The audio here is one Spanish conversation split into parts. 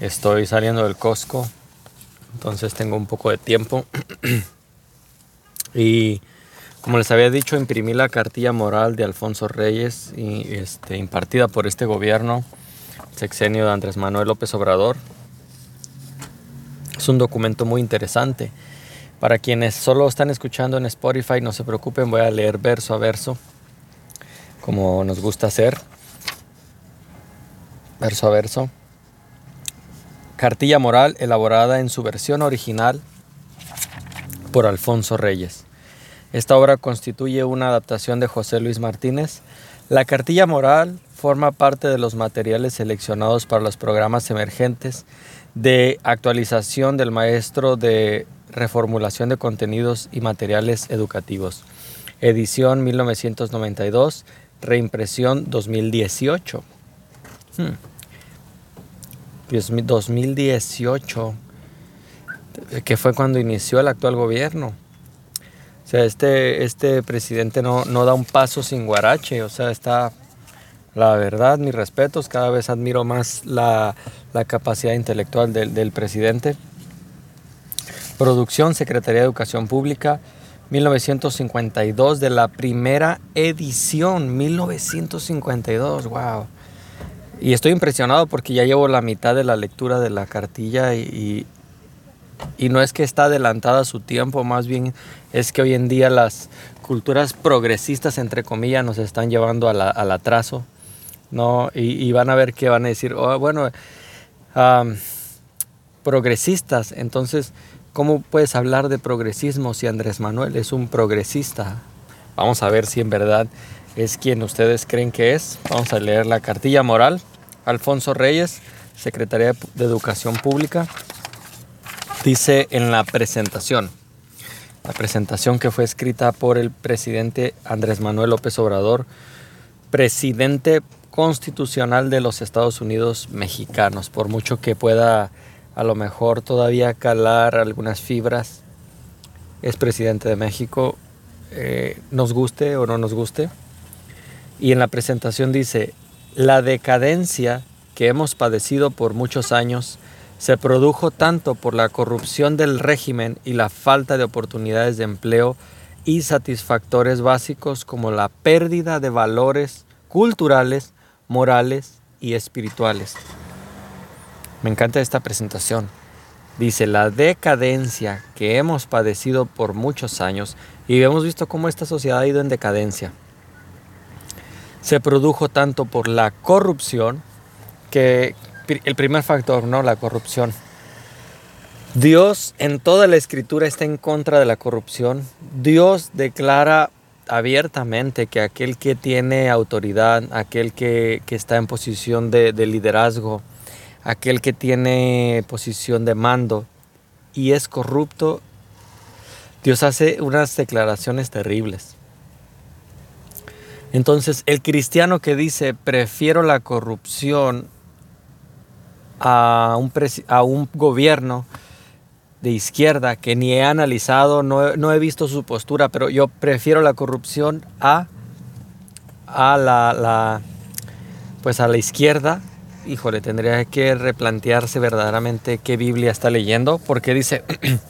Estoy saliendo del Costco, entonces tengo un poco de tiempo. y como les había dicho, imprimí la cartilla moral de Alfonso Reyes, y, este, impartida por este gobierno, sexenio de Andrés Manuel López Obrador. Es un documento muy interesante para quienes solo están escuchando en Spotify, no se preocupen, voy a leer verso a verso, como nos gusta hacer. Verso a verso. Cartilla moral elaborada en su versión original por Alfonso Reyes. Esta obra constituye una adaptación de José Luis Martínez. La cartilla moral forma parte de los materiales seleccionados para los programas emergentes de actualización del maestro de reformulación de contenidos y materiales educativos. Edición 1992, reimpresión 2018. 2018, hmm. que fue cuando inició el actual gobierno. O sea, este, este presidente no, da un paso sin guarache, o sea, está, la verdad, mis respetos, cada vez admiro más la, capacidad intelectual del, del presidente. Producción Secretaría de Educación Pública, 1952, de la primera edición, 1952, wow. Y estoy impresionado porque ya llevo la mitad de la lectura de la cartilla y, y, no es que está adelantada a su tiempo, más bien es que hoy en día las culturas progresistas, entre comillas, nos están llevando al atraso, ¿no? Y, van a ver que van a decir, oh, bueno, progresistas, entonces ¿Cómo puedes hablar de progresismo si Andrés Manuel es un progresista? Vamos a ver si en verdad es quien ustedes creen que es. Vamos a leer la cartilla moral. Alfonso Reyes, Secretaría de Educación Pública, dice en la presentación, la presentación que fue escrita por el presidente Andrés Manuel López Obrador, presidente constitucional de los Estados Unidos mexicanos, por mucho que pueda a lo mejor todavía calar algunas fibras. Es presidente de México, eh, nos guste o no nos guste. Y en la presentación dice, la decadencia que hemos padecido por muchos años se produjo tanto por la corrupción del régimen y la falta de oportunidades de empleo y satisfactores básicos como la pérdida de valores culturales, morales y espirituales. Me encanta esta presentación. Dice, la decadencia que hemos padecido por muchos años y hemos visto cómo esta sociedad ha ido en decadencia. Se produjo tanto por la corrupción, que el primer factor, ¿no? La corrupción. Dios en toda la escritura está en contra de la corrupción. Dios declara abiertamente que aquel que tiene autoridad, aquel que, está en posición de liderazgo, aquel que tiene posición de mando y es corrupto, Dios hace unas declaraciones terribles. Entonces, el cristiano que dice, prefiero la corrupción a un, gobierno de izquierda que ni he analizado, no, he visto su postura, pero yo prefiero la corrupción a, a la, la, pues a la izquierda híjole, tendría que replantearse verdaderamente qué Biblia está leyendo, porque dice,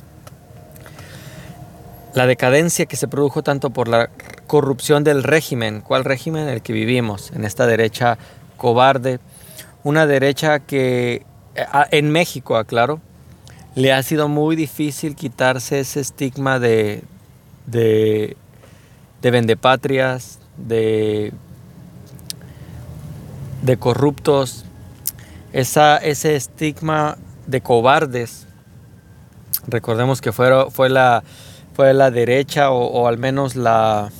la decadencia que se produjo tanto por la corrupción del régimen, ¿cuál régimen? En el que vivimos, en esta derecha cobarde, una derecha que en México, aclaro, le ha sido muy difícil quitarse ese estigma de, de, de vendepatrias, de, de corruptos, ese estigma de cobardes. Recordemos que fue, fue, la, fue la derecha o, al menos la,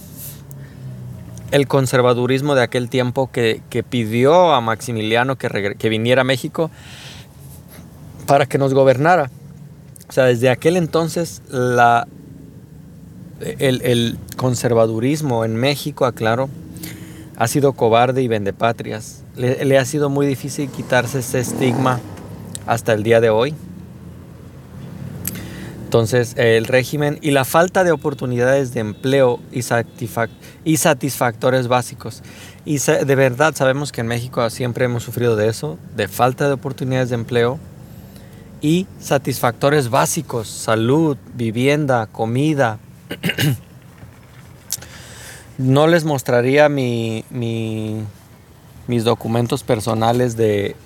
el conservadurismo de aquel tiempo que, pidió a Maximiliano que, que, viniera a México para que nos gobernara. O sea, desde aquel entonces la, el, conservadurismo en México, aclaro, ha sido cobarde y vendepatrias. Le, le ha sido muy difícil quitarse ese estigma hasta el día de hoy. Entonces, el régimen y la falta de oportunidades de empleo y, y satisfactores básicos. Y de verdad sabemos que en México siempre hemos sufrido de eso, de falta de oportunidades de empleo y satisfactores básicos, salud, vivienda, comida. no les mostraría mi, mis documentos personales de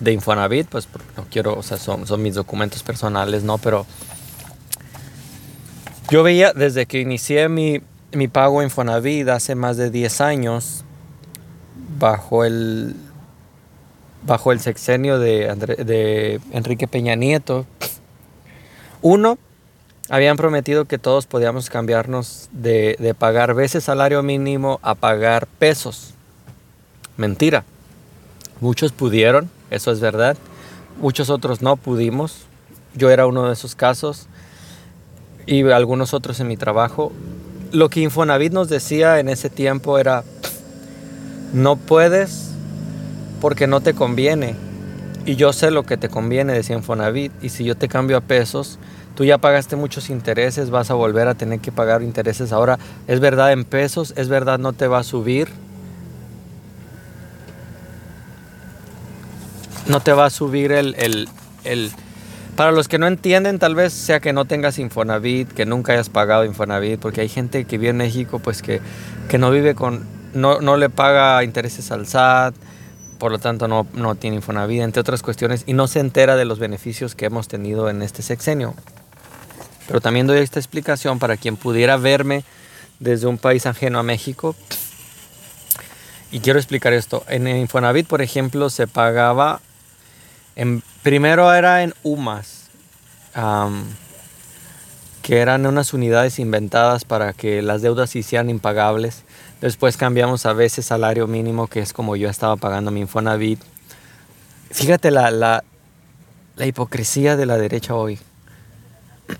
de Infonavit, pues no quiero, o sea, son, son mis documentos personales, ¿no? Pero yo veía desde que inicié mi, mi pago Infonavit hace más de 10 años, bajo el, bajo el sexenio de, de Enrique Peña Nieto, uno, habían prometido que todos podíamos cambiarnos de, de pagar veces salario mínimo a pagar pesos. Mentira. Muchos pudieron, eso es verdad. Muchos otros no pudimos. Yo era uno de esos casos y algunos otros en mi trabajo. Lo que Infonavit nos decía en ese tiempo era, no puedes porque no te conviene. Y yo sé lo que te conviene, decía Infonavit. Y si yo te cambio a pesos, tú ya pagaste muchos intereses, vas a volver a tener que pagar intereses. Ahora, es verdad en pesos, es verdad no te va a subir no te va a subir el, el, Para los que no entienden, tal vez sea que no tengas Infonavit, que nunca hayas pagado Infonavit, porque hay gente que vive en México pues que, que no vive con... No, no le paga intereses al SAT, por lo tanto no, no tiene Infonavit, entre otras cuestiones, y no se entera de los beneficios que hemos tenido en este sexenio. Pero también doy esta explicación para quien pudiera verme desde un país ajeno a México. Y quiero explicar esto. En Infonavit, por ejemplo, se pagaba primero era en UMAS, que eran unas unidades inventadas para que las deudas se hicieran impagables. Después cambiamos a veces salario mínimo, que es como yo estaba pagando mi Infonavit. Fíjate la, la, la hipocresía de la derecha hoy.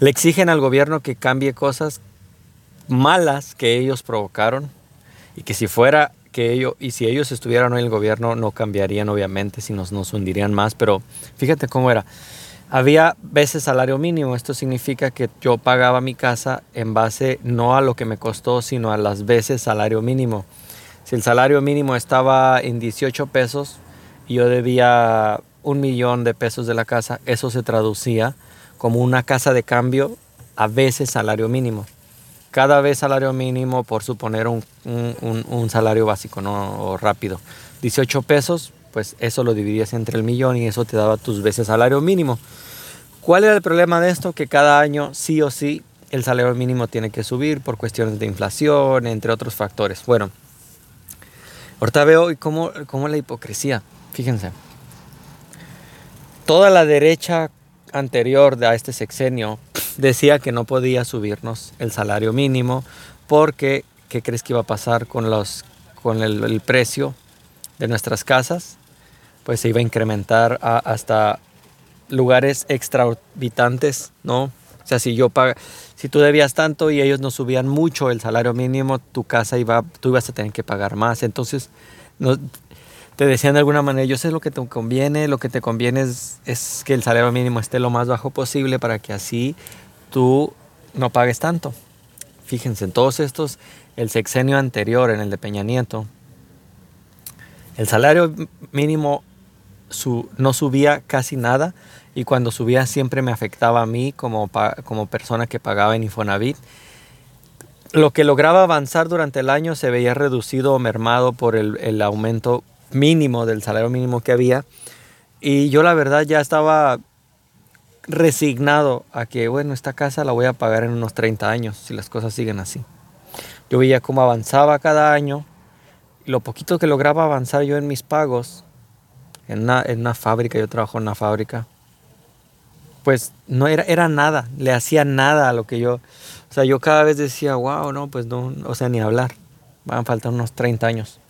Le exigen al gobierno que cambie cosas malas que ellos provocaron y que si fuera que ellos, y si ellos estuvieran en el gobierno no cambiarían obviamente, si nos, nos hundirían más, pero fíjate cómo era. Había veces salario mínimo, esto significa que yo pagaba mi casa en base no a lo que me costó, sino a las veces salario mínimo. Si el salario mínimo estaba en 18 pesos y yo debía un millón de pesos de la casa, eso se traducía como una casa de cambio a veces salario mínimo cada vez salario mínimo por suponer un, salario básico, ¿no? O rápido. 18 pesos, pues eso lo dividías entre el millón y eso te daba tus veces salario mínimo. ¿Cuál era el problema de esto? Que cada año sí o sí el salario mínimo tiene que subir por cuestiones de inflación, entre otros factores. Bueno, ahorita veo cómo, cómo la hipocresía, fíjense. Toda la derecha anterior a este sexenio decía que no podía subirnos el salario mínimo porque ¿qué crees que iba a pasar con, los, con el, precio de nuestras casas? Pues se iba a incrementar hasta lugares extraorbitantes, ¿no? O sea, si yo paga, si tú debías tanto y ellos no subían mucho el salario mínimo, tu casa iba, tú ibas a tener que pagar más. Entonces, no, te decían de alguna manera, yo sé lo que te conviene, lo que te conviene es, es, que el salario mínimo esté lo más bajo posible para que así tú no pagues tanto. Fíjense, en todos estos, el sexenio anterior, en el de Peña Nieto, el salario mínimo no subía casi nada y cuando subía siempre me afectaba a mí como, como persona que pagaba en Infonavit. Lo que lograba avanzar durante el año se veía reducido o mermado por el, el aumento mínimo del salario mínimo que había. Y yo la verdad ya estaba resignado a que, bueno, esta casa la voy a pagar en unos 30 años si las cosas siguen así. Yo veía cómo avanzaba cada año, lo poquito que lograba avanzar yo en mis pagos, en una, en una fábrica, yo trabajo en una fábrica, pues no era, era nada, le hacía nada a lo que yo, o sea, yo cada vez decía, wow, no, pues no, o sea, ni hablar, van a faltar unos 30 años.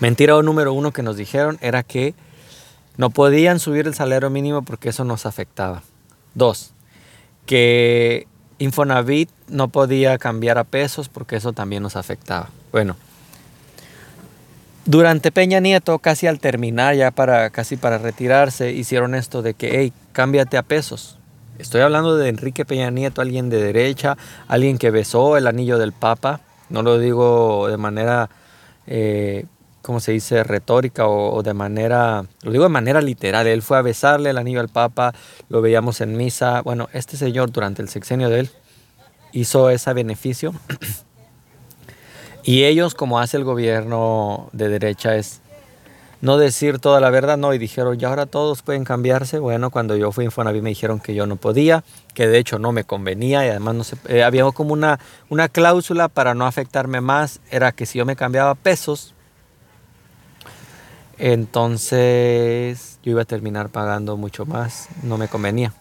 Mentira número uno que nos dijeron era que no podían subir el salario mínimo porque eso nos afectaba. Dos, que Infonavit no podía cambiar a pesos porque eso también nos afectaba. Bueno, durante Peña Nieto, casi al terminar, ya para casi para retirarse, hicieron esto de que, hey, cámbiate a pesos. Estoy hablando de Enrique Peña Nieto, alguien de derecha, alguien que besó el anillo del Papa. No lo digo de manera, eh, ¿cómo se dice?, retórica o, de manera, lo digo de manera literal. Él fue a besarle el anillo al Papa, lo veíamos en misa. Bueno, este señor durante el sexenio de él hizo ese beneficio. y ellos, como hace el gobierno de derecha, es no decir toda la verdad, no, y dijeron, ya ahora todos pueden cambiarse. Bueno, cuando yo fui a Infonavit me dijeron que yo no podía, que de hecho no me convenía y además no eh, había como una, una cláusula para no afectarme más, era que si yo me cambiaba pesos, entonces yo iba a terminar pagando mucho más, no me convenía.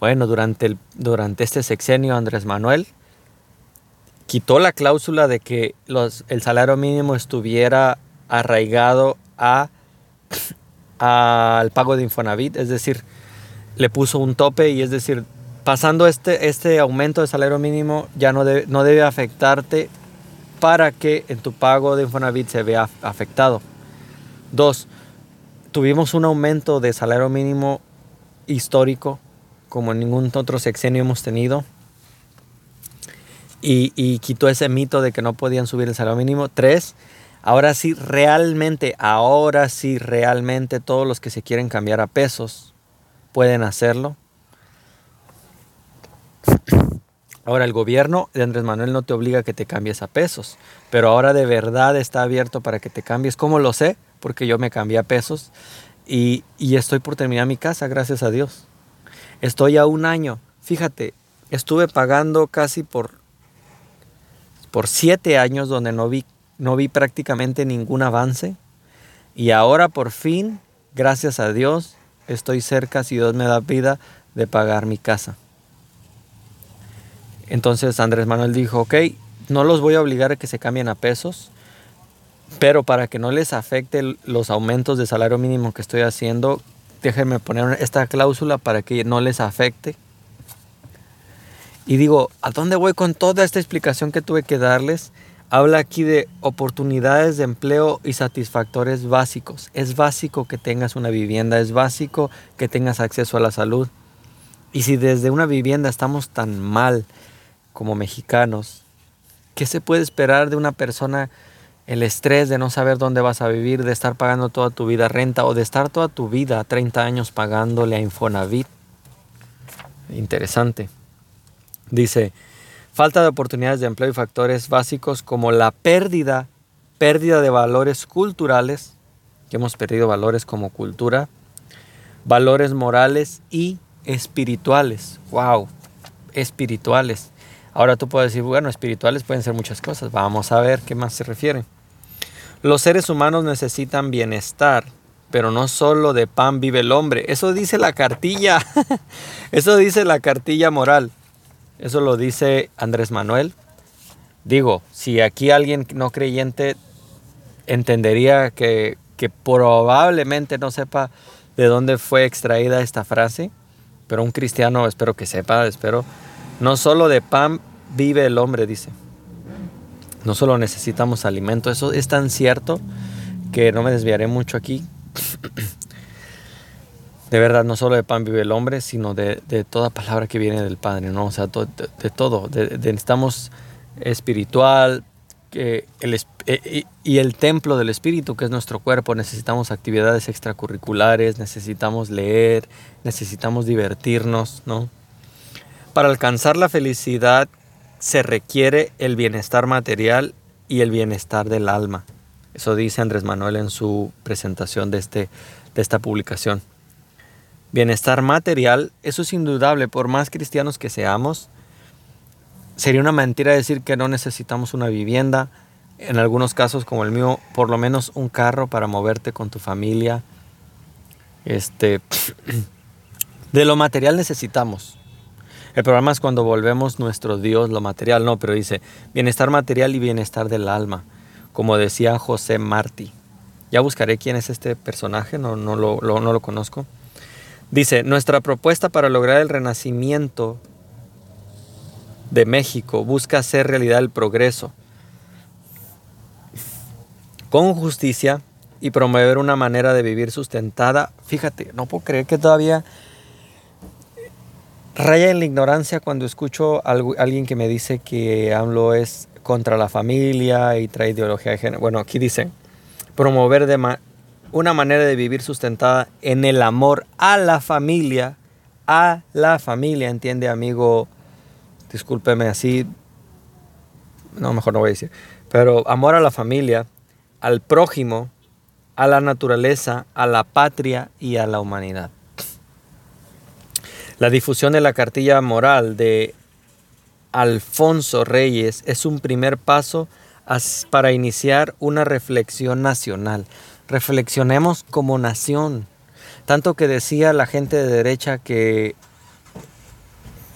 Bueno, durante, el, durante este sexenio Andrés Manuel quitó la cláusula de que el salario mínimo estuviera arraigado a, al pago de Infonavit, es decir, le puso un tope y es decir, pasando este, este aumento de salario mínimo ya no, no debe afectarte para que en tu pago de Infonavit se vea afectado. Dos, tuvimos un aumento de salario mínimo histórico como en ningún otro sexenio hemos tenido. Y, y, quitó ese mito de que no podían subir el salario mínimo. Tres, Ahora sí, realmente, ahora sí, realmente todos los que se quieren cambiar a pesos pueden hacerlo. Ahora el gobierno de Andrés Manuel no te obliga a que te cambies a pesos, pero ahora de verdad está abierto para que te cambies. ¿Cómo lo sé? Porque yo me cambié a pesos y, y estoy por terminar mi casa, gracias a Dios. Estoy a un año. Fíjate, estuve pagando casi por, por siete años donde no vi no vi prácticamente ningún avance y ahora por fin, gracias a Dios, estoy cerca, si Dios me da vida, de pagar mi casa. Entonces Andrés Manuel dijo, ok, no los voy a obligar a que se cambien a pesos, pero para que no les afecte los aumentos de salario mínimo que estoy haciendo, déjenme poner esta cláusula para que no les afecte. Y digo, ¿a dónde voy con toda esta explicación que tuve que darles? Habla aquí de oportunidades de empleo y satisfactores básicos. Es básico que tengas una vivienda, es básico que tengas acceso a la salud. Y si desde una vivienda estamos tan mal como mexicanos, ¿qué se puede esperar de una persona? El estrés de no saber dónde vas a vivir, de estar pagando toda tu vida renta o de estar toda tu vida, 30 años pagándole a Infonavit. Interesante. Dice, falta de oportunidades de empleo y factores básicos como la pérdida, pérdida de valores culturales, que hemos perdido valores como cultura, valores morales y espirituales. ¡Wow! Espirituales. Ahora tú puedes decir, bueno, espirituales pueden ser muchas cosas. Vamos a ver qué más se refiere. Los seres humanos necesitan bienestar, pero no solo de pan vive el hombre. Eso dice la cartilla. Eso dice la cartilla moral. Eso lo dice Andrés Manuel. Digo, si aquí alguien no creyente entendería que, que probablemente no sepa de dónde fue extraída esta frase, pero un cristiano espero que sepa, espero. No solo de pan vive el hombre, dice. No solo necesitamos alimento, eso es tan cierto que no me desviaré mucho aquí. de verdad, no solo de pan vive el hombre, sino de, toda palabra que viene del Padre, ¿no? O sea, de, todo. necesitamos espiritual el, eh, y el templo del espíritu, que es nuestro cuerpo. Necesitamos actividades extracurriculares, necesitamos leer, necesitamos divertirnos, ¿no? Para alcanzar la felicidad se requiere el bienestar material y el bienestar del alma. Eso dice Andrés Manuel en su presentación de, este, de esta publicación. Bienestar material, eso es indudable, por más cristianos que seamos, sería una mentira decir que no necesitamos una vivienda, en algunos casos como el mío, por lo menos un carro para moverte con tu familia. Este, de lo material necesitamos. El problema es cuando volvemos nuestro Dios lo material, no, pero dice bienestar material y bienestar del alma, como decía José Martí. Ya buscaré quién es este personaje, no, lo, no lo conozco. Dice, nuestra propuesta para lograr el renacimiento de México busca hacer realidad el progreso con justicia y promover una manera de vivir sustentada. Fíjate, no puedo creer que todavía raya en la ignorancia cuando escucho a alguien que me dice que AMLO es contra la familia y trae ideología de género. Bueno, aquí dice, promover de una manera de vivir sustentada en el amor a la familia, a la familia, entiende amigo, discúlpeme así, no, mejor no voy a decir, pero amor a la familia, al prójimo, a la naturaleza, a la patria y a la humanidad. La difusión de la cartilla moral de Alfonso Reyes es un primer paso para iniciar una reflexión nacional. Reflexionemos como nación. Tanto que decía la gente de derecha que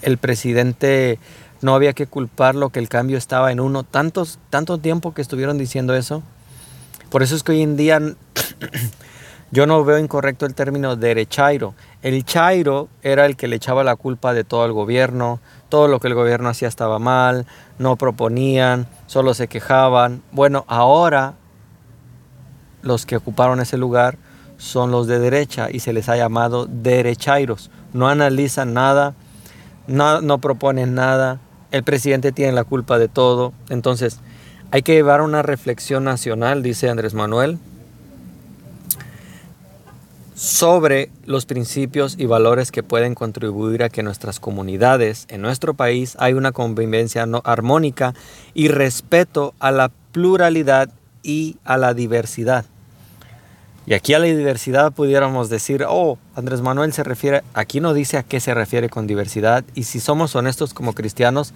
el presidente no había que culparlo, que el cambio estaba en uno. Tantos, tanto tiempo que estuvieron diciendo eso. Por eso es que hoy en día yo no veo incorrecto el término derechairo. El chairo era el que le echaba la culpa de todo el gobierno, todo lo que el gobierno hacía estaba mal, no proponían, solo se quejaban. Bueno, ahora los que ocuparon ese lugar son los de derecha y se les ha llamado derechairos. No analizan nada, no, no proponen nada, el presidente tiene la culpa de todo. Entonces, hay que llevar una reflexión nacional, dice Andrés Manuel, sobre los principios y valores que pueden contribuir a que nuestras comunidades en nuestro país hay una convivencia armónica y respeto a la pluralidad y a la diversidad. Y aquí a la diversidad pudiéramos decir, oh, Andrés Manuel se refiere, aquí no dice a qué se refiere con diversidad, y si somos honestos como cristianos,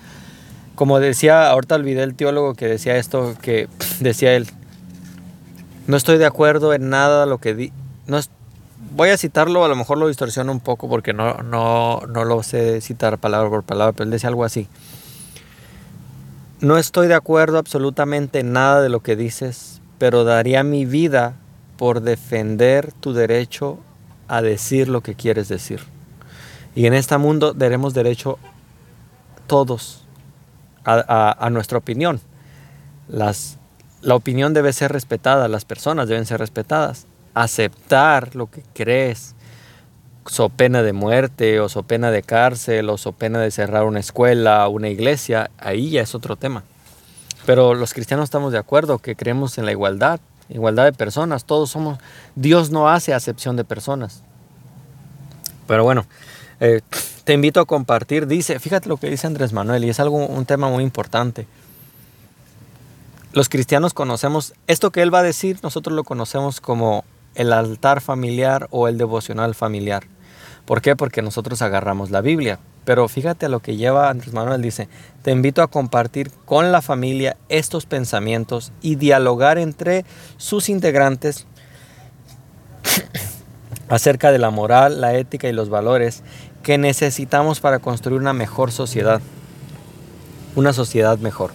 como decía, ahorita olvidé el teólogo que decía esto, que decía él, no estoy de acuerdo en nada lo que di, no, voy a citarlo, a lo mejor lo distorsiono un poco porque no, no, no lo sé citar palabra por palabra, pero él decía algo así. No estoy de acuerdo absolutamente en nada de lo que dices, pero daría mi vida por defender tu derecho a decir lo que quieres decir. Y en este mundo daremos derecho todos a, a nuestra opinión. Las, la opinión debe ser respetada, las personas deben ser respetadas aceptar lo que crees, so pena de muerte o so pena de cárcel o so pena de cerrar una escuela, una iglesia, ahí ya es otro tema. Pero los cristianos estamos de acuerdo que creemos en la igualdad, igualdad de personas, todos somos, Dios no hace acepción de personas. Pero bueno, eh, te invito a compartir, dice, fíjate lo que dice Andrés Manuel y es algo, un tema muy importante los cristianos conocemos, esto que él va a decir, nosotros lo conocemos como el altar familiar o el devocional familiar. ¿Por qué? Porque nosotros agarramos la Biblia. Pero fíjate a lo que lleva Andrés Manuel, dice, te invito a compartir con la familia estos pensamientos y dialogar entre sus integrantes acerca de la moral, la ética y los valores que necesitamos para construir una mejor sociedad, una sociedad mejor.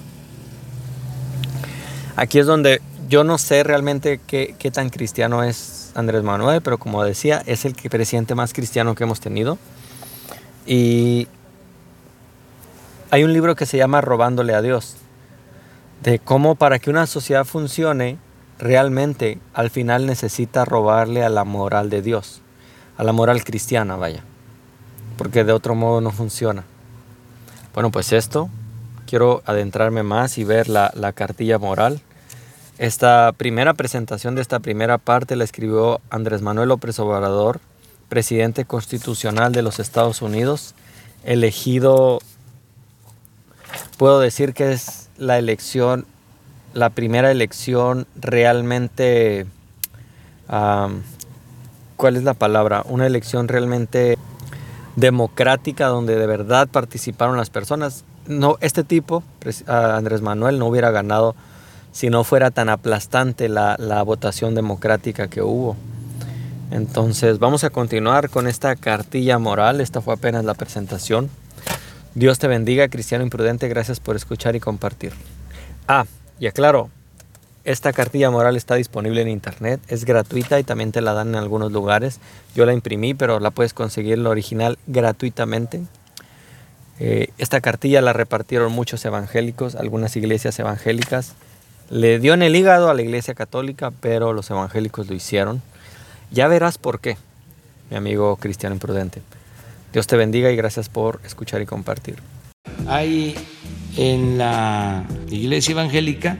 Aquí es donde yo no sé realmente qué, tan cristiano es Andrés Manuel, pero como decía, es el presidente más cristiano que hemos tenido. Y hay un libro que se llama Robándole a Dios, de cómo para que una sociedad funcione, realmente al final necesita robarle a la moral de Dios, a la moral cristiana, vaya, porque de otro modo no funciona. Bueno, pues esto, quiero adentrarme más y ver la, la cartilla moral esta primera presentación de esta primera parte la escribió Andrés Manuel López Obrador, presidente constitucional de los Estados Unidos, elegido, puedo decir que es la elección, la primera elección realmente, ¿cuál es la palabra? Una elección realmente democrática donde de verdad participaron las personas. No, este tipo, Andrés Manuel, no hubiera ganado si no fuera tan aplastante la, votación democrática que hubo. Entonces vamos a continuar con esta cartilla moral. Esta fue apenas la presentación. Dios te bendiga, cristiano imprudente. Gracias por escuchar y compartir. Ah, y aclaro, Esta cartilla moral está disponible en internet, es gratuita y también te la dan en algunos lugares. Yo la imprimí, pero la puedes conseguir la original gratuitamente. Eh, esta cartilla la repartieron muchos evangélicos, algunas iglesias evangélicas. Le dio en el hígado a la iglesia católica, pero los evangélicos lo hicieron. Ya verás por qué, mi amigo cristiano imprudente. Dios te bendiga y gracias por escuchar y compartir. Hay en la iglesia evangélica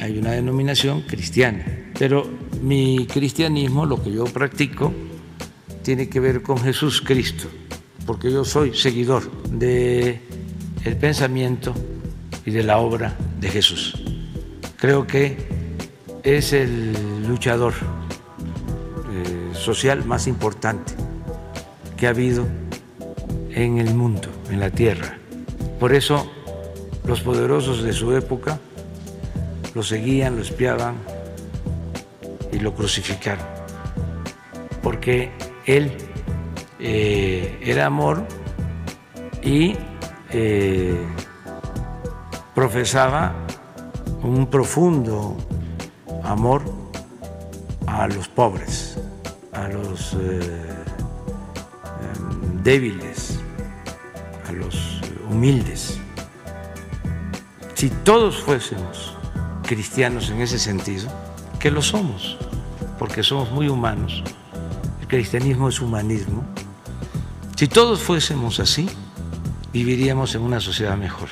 hay una denominación cristiana, pero mi cristianismo, lo que yo practico, tiene que ver con Jesús Cristo, porque yo soy seguidor de el pensamiento y de la obra de Jesús. Creo que es el luchador eh, social más importante que ha habido en el mundo, en la tierra. Por eso los poderosos de su época lo seguían, lo espiaban y lo crucificaron. Porque él eh, era amor y eh, profesaba un profundo amor a los pobres, a los eh, em, débiles, a los humildes. Si todos fuésemos cristianos en ese sentido, que lo somos, porque somos muy humanos. El cristianismo es humanismo. Si todos fuésemos así, viviríamos en una sociedad mejor.